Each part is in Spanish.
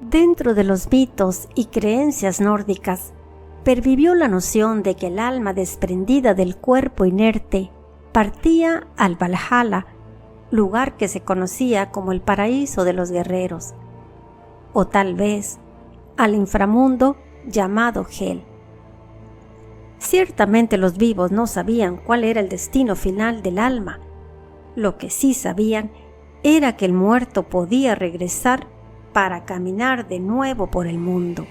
Dentro de los mitos y creencias nórdicas, pervivió la noción de que el alma desprendida del cuerpo inerte partía al Valhalla, lugar que se conocía como el paraíso de los guerreros, o tal vez al inframundo llamado Hel. Ciertamente los vivos no sabían cuál era el destino final del alma. Lo que sí sabían era que el muerto podía regresar para caminar de nuevo por el mundo.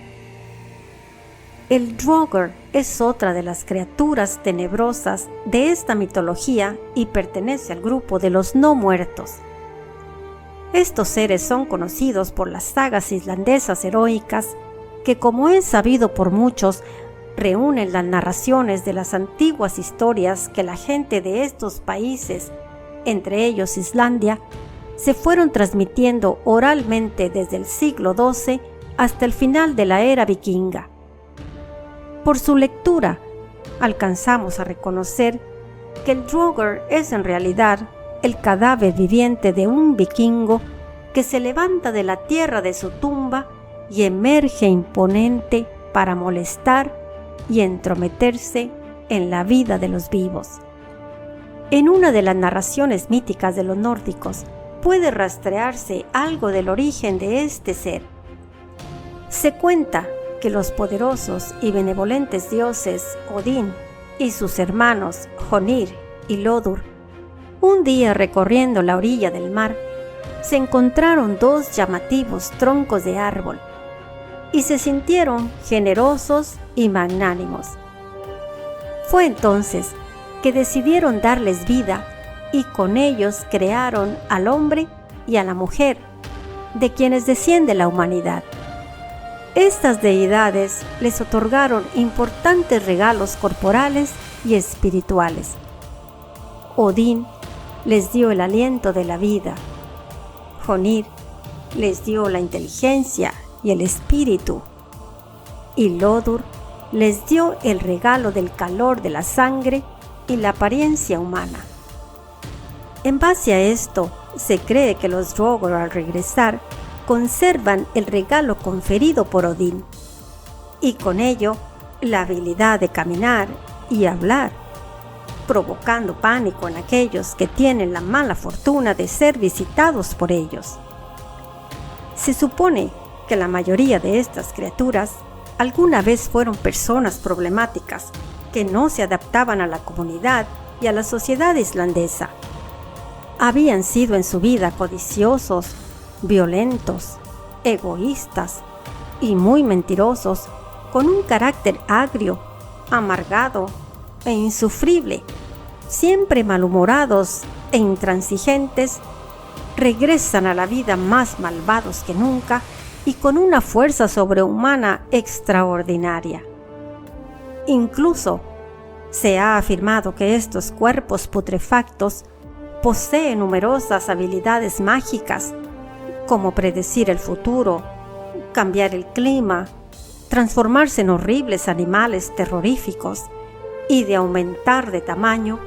El Draugr es otra de las criaturas tenebrosas de esta mitología y pertenece al grupo de los no muertos. Estos seres son conocidos por las sagas islandesas heroicas que, como es sabido por muchos, reúnen las narraciones de las antiguas historias que la gente de estos países, entre ellos Islandia, se fueron transmitiendo oralmente desde el siglo XII hasta el final de la era vikinga. Por su lectura, alcanzamos a reconocer que el Draugr es en realidad el cadáver viviente de un vikingo que se levanta de la tierra de su tumba y emerge imponente para molestar y entrometerse en la vida de los vivos. En una de las narraciones míticas de los nórdicos puede rastrearse algo del origen de este ser. Se cuenta que los poderosos y benevolentes dioses Odín y sus hermanos Honir y Lodur, un día recorriendo la orilla del mar, se encontraron dos llamativos troncos de árbol y se sintieron generosos y magnánimos. Fue entonces que decidieron darles vida y con ellos crearon al hombre y a la mujer, de quienes desciende la humanidad. Estas deidades les otorgaron importantes regalos corporales y espirituales. Odín les dio el aliento de la vida. Jonir les dio la inteligencia y el espíritu. Y Lodur les dio el regalo del calor de la sangre y la apariencia humana. En base a esto, se cree que los Drogon al regresar conservan el regalo conferido por Odín y con ello la habilidad de caminar y hablar, provocando pánico en aquellos que tienen la mala fortuna de ser visitados por ellos. Se supone que la mayoría de estas criaturas alguna vez fueron personas problemáticas que no se adaptaban a la comunidad y a la sociedad islandesa. Habían sido en su vida codiciosos, violentos, egoístas y muy mentirosos, con un carácter agrio, amargado e insufrible, siempre malhumorados e intransigentes, regresan a la vida más malvados que nunca y con una fuerza sobrehumana extraordinaria. Incluso se ha afirmado que estos cuerpos putrefactos poseen numerosas habilidades mágicas como predecir el futuro, cambiar el clima, transformarse en horribles animales terroríficos y de aumentar de tamaño,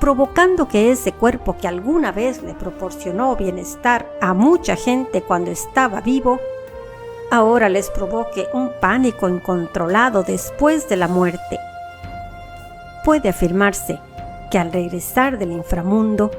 provocando que ese cuerpo que alguna vez le proporcionó bienestar a mucha gente cuando estaba vivo, ahora les provoque un pánico incontrolado después de la muerte. Puede afirmarse que al regresar del inframundo,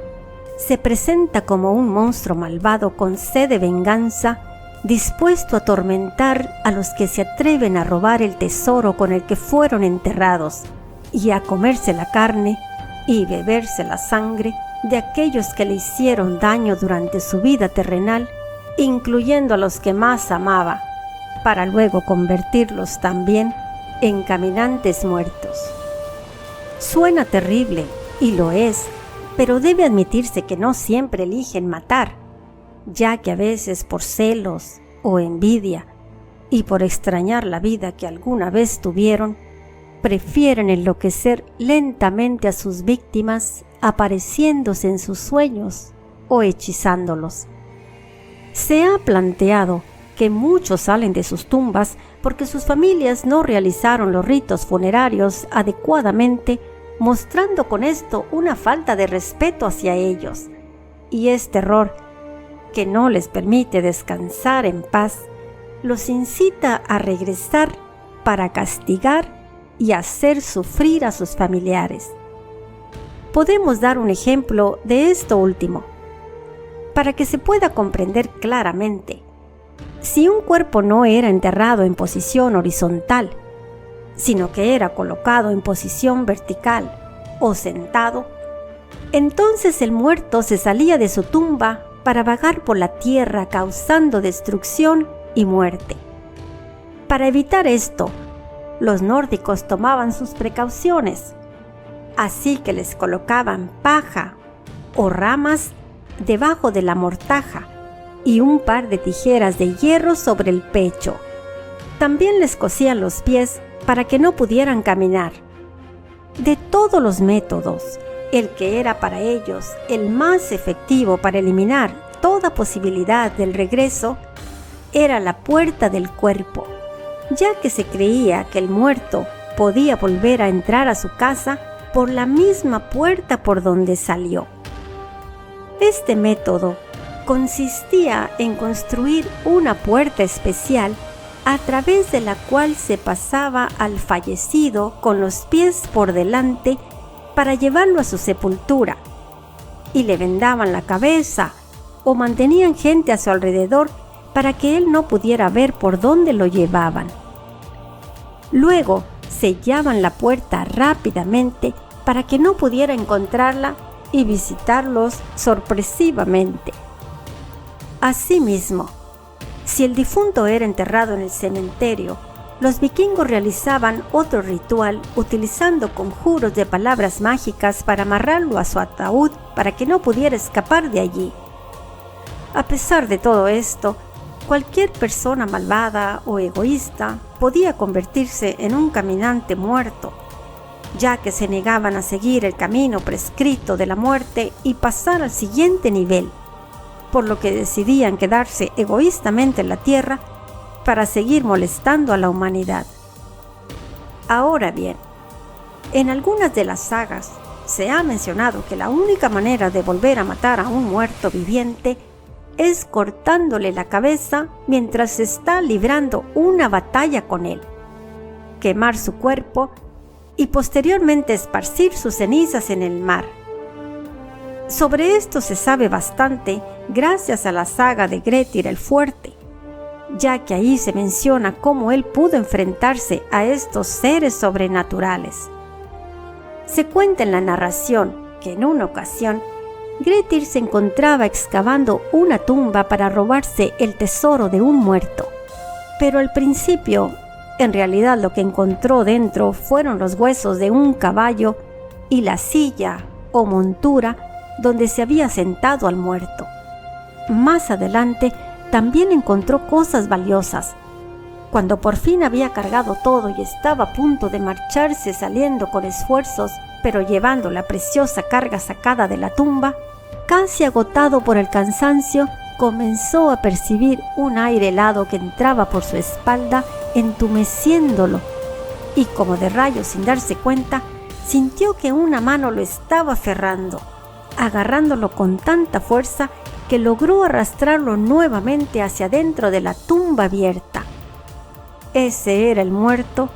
se presenta como un monstruo malvado con sed de venganza, dispuesto a atormentar a los que se atreven a robar el tesoro con el que fueron enterrados y a comerse la carne y beberse la sangre de aquellos que le hicieron daño durante su vida terrenal, incluyendo a los que más amaba, para luego convertirlos también en caminantes muertos. Suena terrible, y lo es, pero debe admitirse que no siempre eligen matar, ya que a veces por celos o envidia y por extrañar la vida que alguna vez tuvieron, prefieren enloquecer lentamente a sus víctimas apareciéndose en sus sueños o hechizándolos. Se ha planteado que muchos salen de sus tumbas porque sus familias no realizaron los ritos funerarios adecuadamente mostrando con esto una falta de respeto hacia ellos. Y es terror que no les permite descansar en paz los incita a regresar para castigar y hacer sufrir a sus familiares. Podemos dar un ejemplo de esto último. Para que se pueda comprender claramente, si un cuerpo no era enterrado en posición horizontal, sino que era colocado en posición vertical o sentado, entonces el muerto se salía de su tumba para vagar por la tierra causando destrucción y muerte. Para evitar esto, los nórdicos tomaban sus precauciones, así que les colocaban paja o ramas debajo de la mortaja y un par de tijeras de hierro sobre el pecho. También les cosían los pies para que no pudieran caminar. De todos los métodos, el que era para ellos el más efectivo para eliminar toda posibilidad del regreso era la puerta del cuerpo, ya que se creía que el muerto podía volver a entrar a su casa por la misma puerta por donde salió. Este método consistía en construir una puerta especial a través de la cual se pasaba al fallecido con los pies por delante para llevarlo a su sepultura, y le vendaban la cabeza o mantenían gente a su alrededor para que él no pudiera ver por dónde lo llevaban. Luego sellaban la puerta rápidamente para que no pudiera encontrarla y visitarlos sorpresivamente. Asimismo, si el difunto era enterrado en el cementerio, los vikingos realizaban otro ritual utilizando conjuros de palabras mágicas para amarrarlo a su ataúd para que no pudiera escapar de allí. A pesar de todo esto, cualquier persona malvada o egoísta podía convertirse en un caminante muerto, ya que se negaban a seguir el camino prescrito de la muerte y pasar al siguiente nivel, por lo que decidían quedarse egoístamente en la tierra para seguir molestando a la humanidad. Ahora bien, en algunas de las sagas se ha mencionado que la única manera de volver a matar a un muerto viviente es cortándole la cabeza mientras está librando una batalla con él, quemar su cuerpo y posteriormente esparcir sus cenizas en el mar. Sobre esto se sabe bastante gracias a la saga de Gretir el Fuerte, ya que ahí se menciona cómo él pudo enfrentarse a estos seres sobrenaturales. Se cuenta en la narración que en una ocasión Gretir se encontraba excavando una tumba para robarse el tesoro de un muerto. Pero al principio, en realidad lo que encontró dentro fueron los huesos de un caballo y la silla o montura donde se había sentado al muerto. Más adelante también encontró cosas valiosas. Cuando por fin había cargado todo y estaba a punto de marcharse saliendo con esfuerzos, pero llevando la preciosa carga sacada de la tumba, casi agotado por el cansancio, comenzó a percibir un aire helado que entraba por su espalda, entumeciéndolo, y como de rayo sin darse cuenta, sintió que una mano lo estaba aferrando, agarrándolo con tanta fuerza que logró arrastrarlo nuevamente hacia dentro de la tumba abierta. Ese era el muerto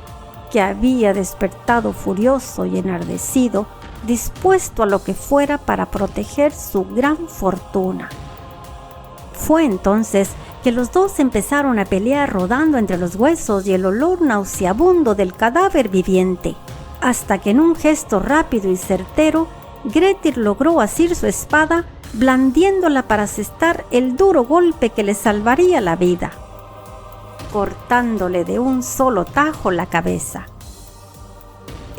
que había despertado furioso y enardecido dispuesto a lo que fuera para proteger su gran fortuna. Fue entonces que los dos empezaron a pelear rodando entre los huesos y el olor nauseabundo del cadáver viviente, hasta que en un gesto rápido y certero, Gretir logró asir su espada, blandiéndola para asestar el duro golpe que le salvaría la vida, cortándole de un solo tajo la cabeza.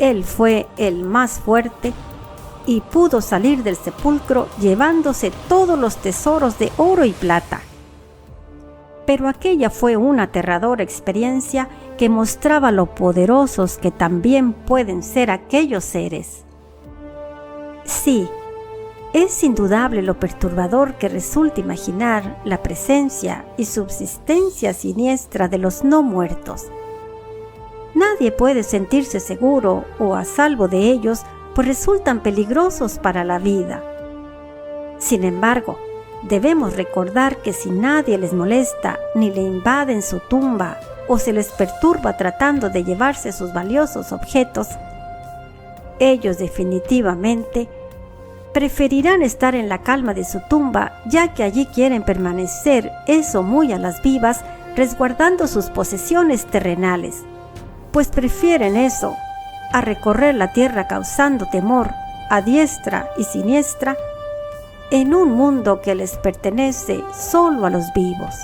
Él fue el más fuerte y pudo salir del sepulcro llevándose todos los tesoros de oro y plata. Pero aquella fue una aterradora experiencia que mostraba lo poderosos que también pueden ser aquellos seres. Sí, es indudable lo perturbador que resulta imaginar la presencia y subsistencia siniestra de los no muertos Nadie puede sentirse seguro o a salvo de ellos, pues resultan peligrosos para la vida. Sin embargo, Debemos recordar que si nadie les molesta ni le invade en su tumba o se les perturba tratando de llevarse sus valiosos objetos, ellos definitivamente preferirán estar en la calma de su tumba, ya que allí quieren permanecer, eso muy a las vivas, resguardando sus posesiones terrenales, pues prefieren eso a recorrer la tierra causando temor a diestra y siniestra en un mundo que les pertenece solo a los vivos.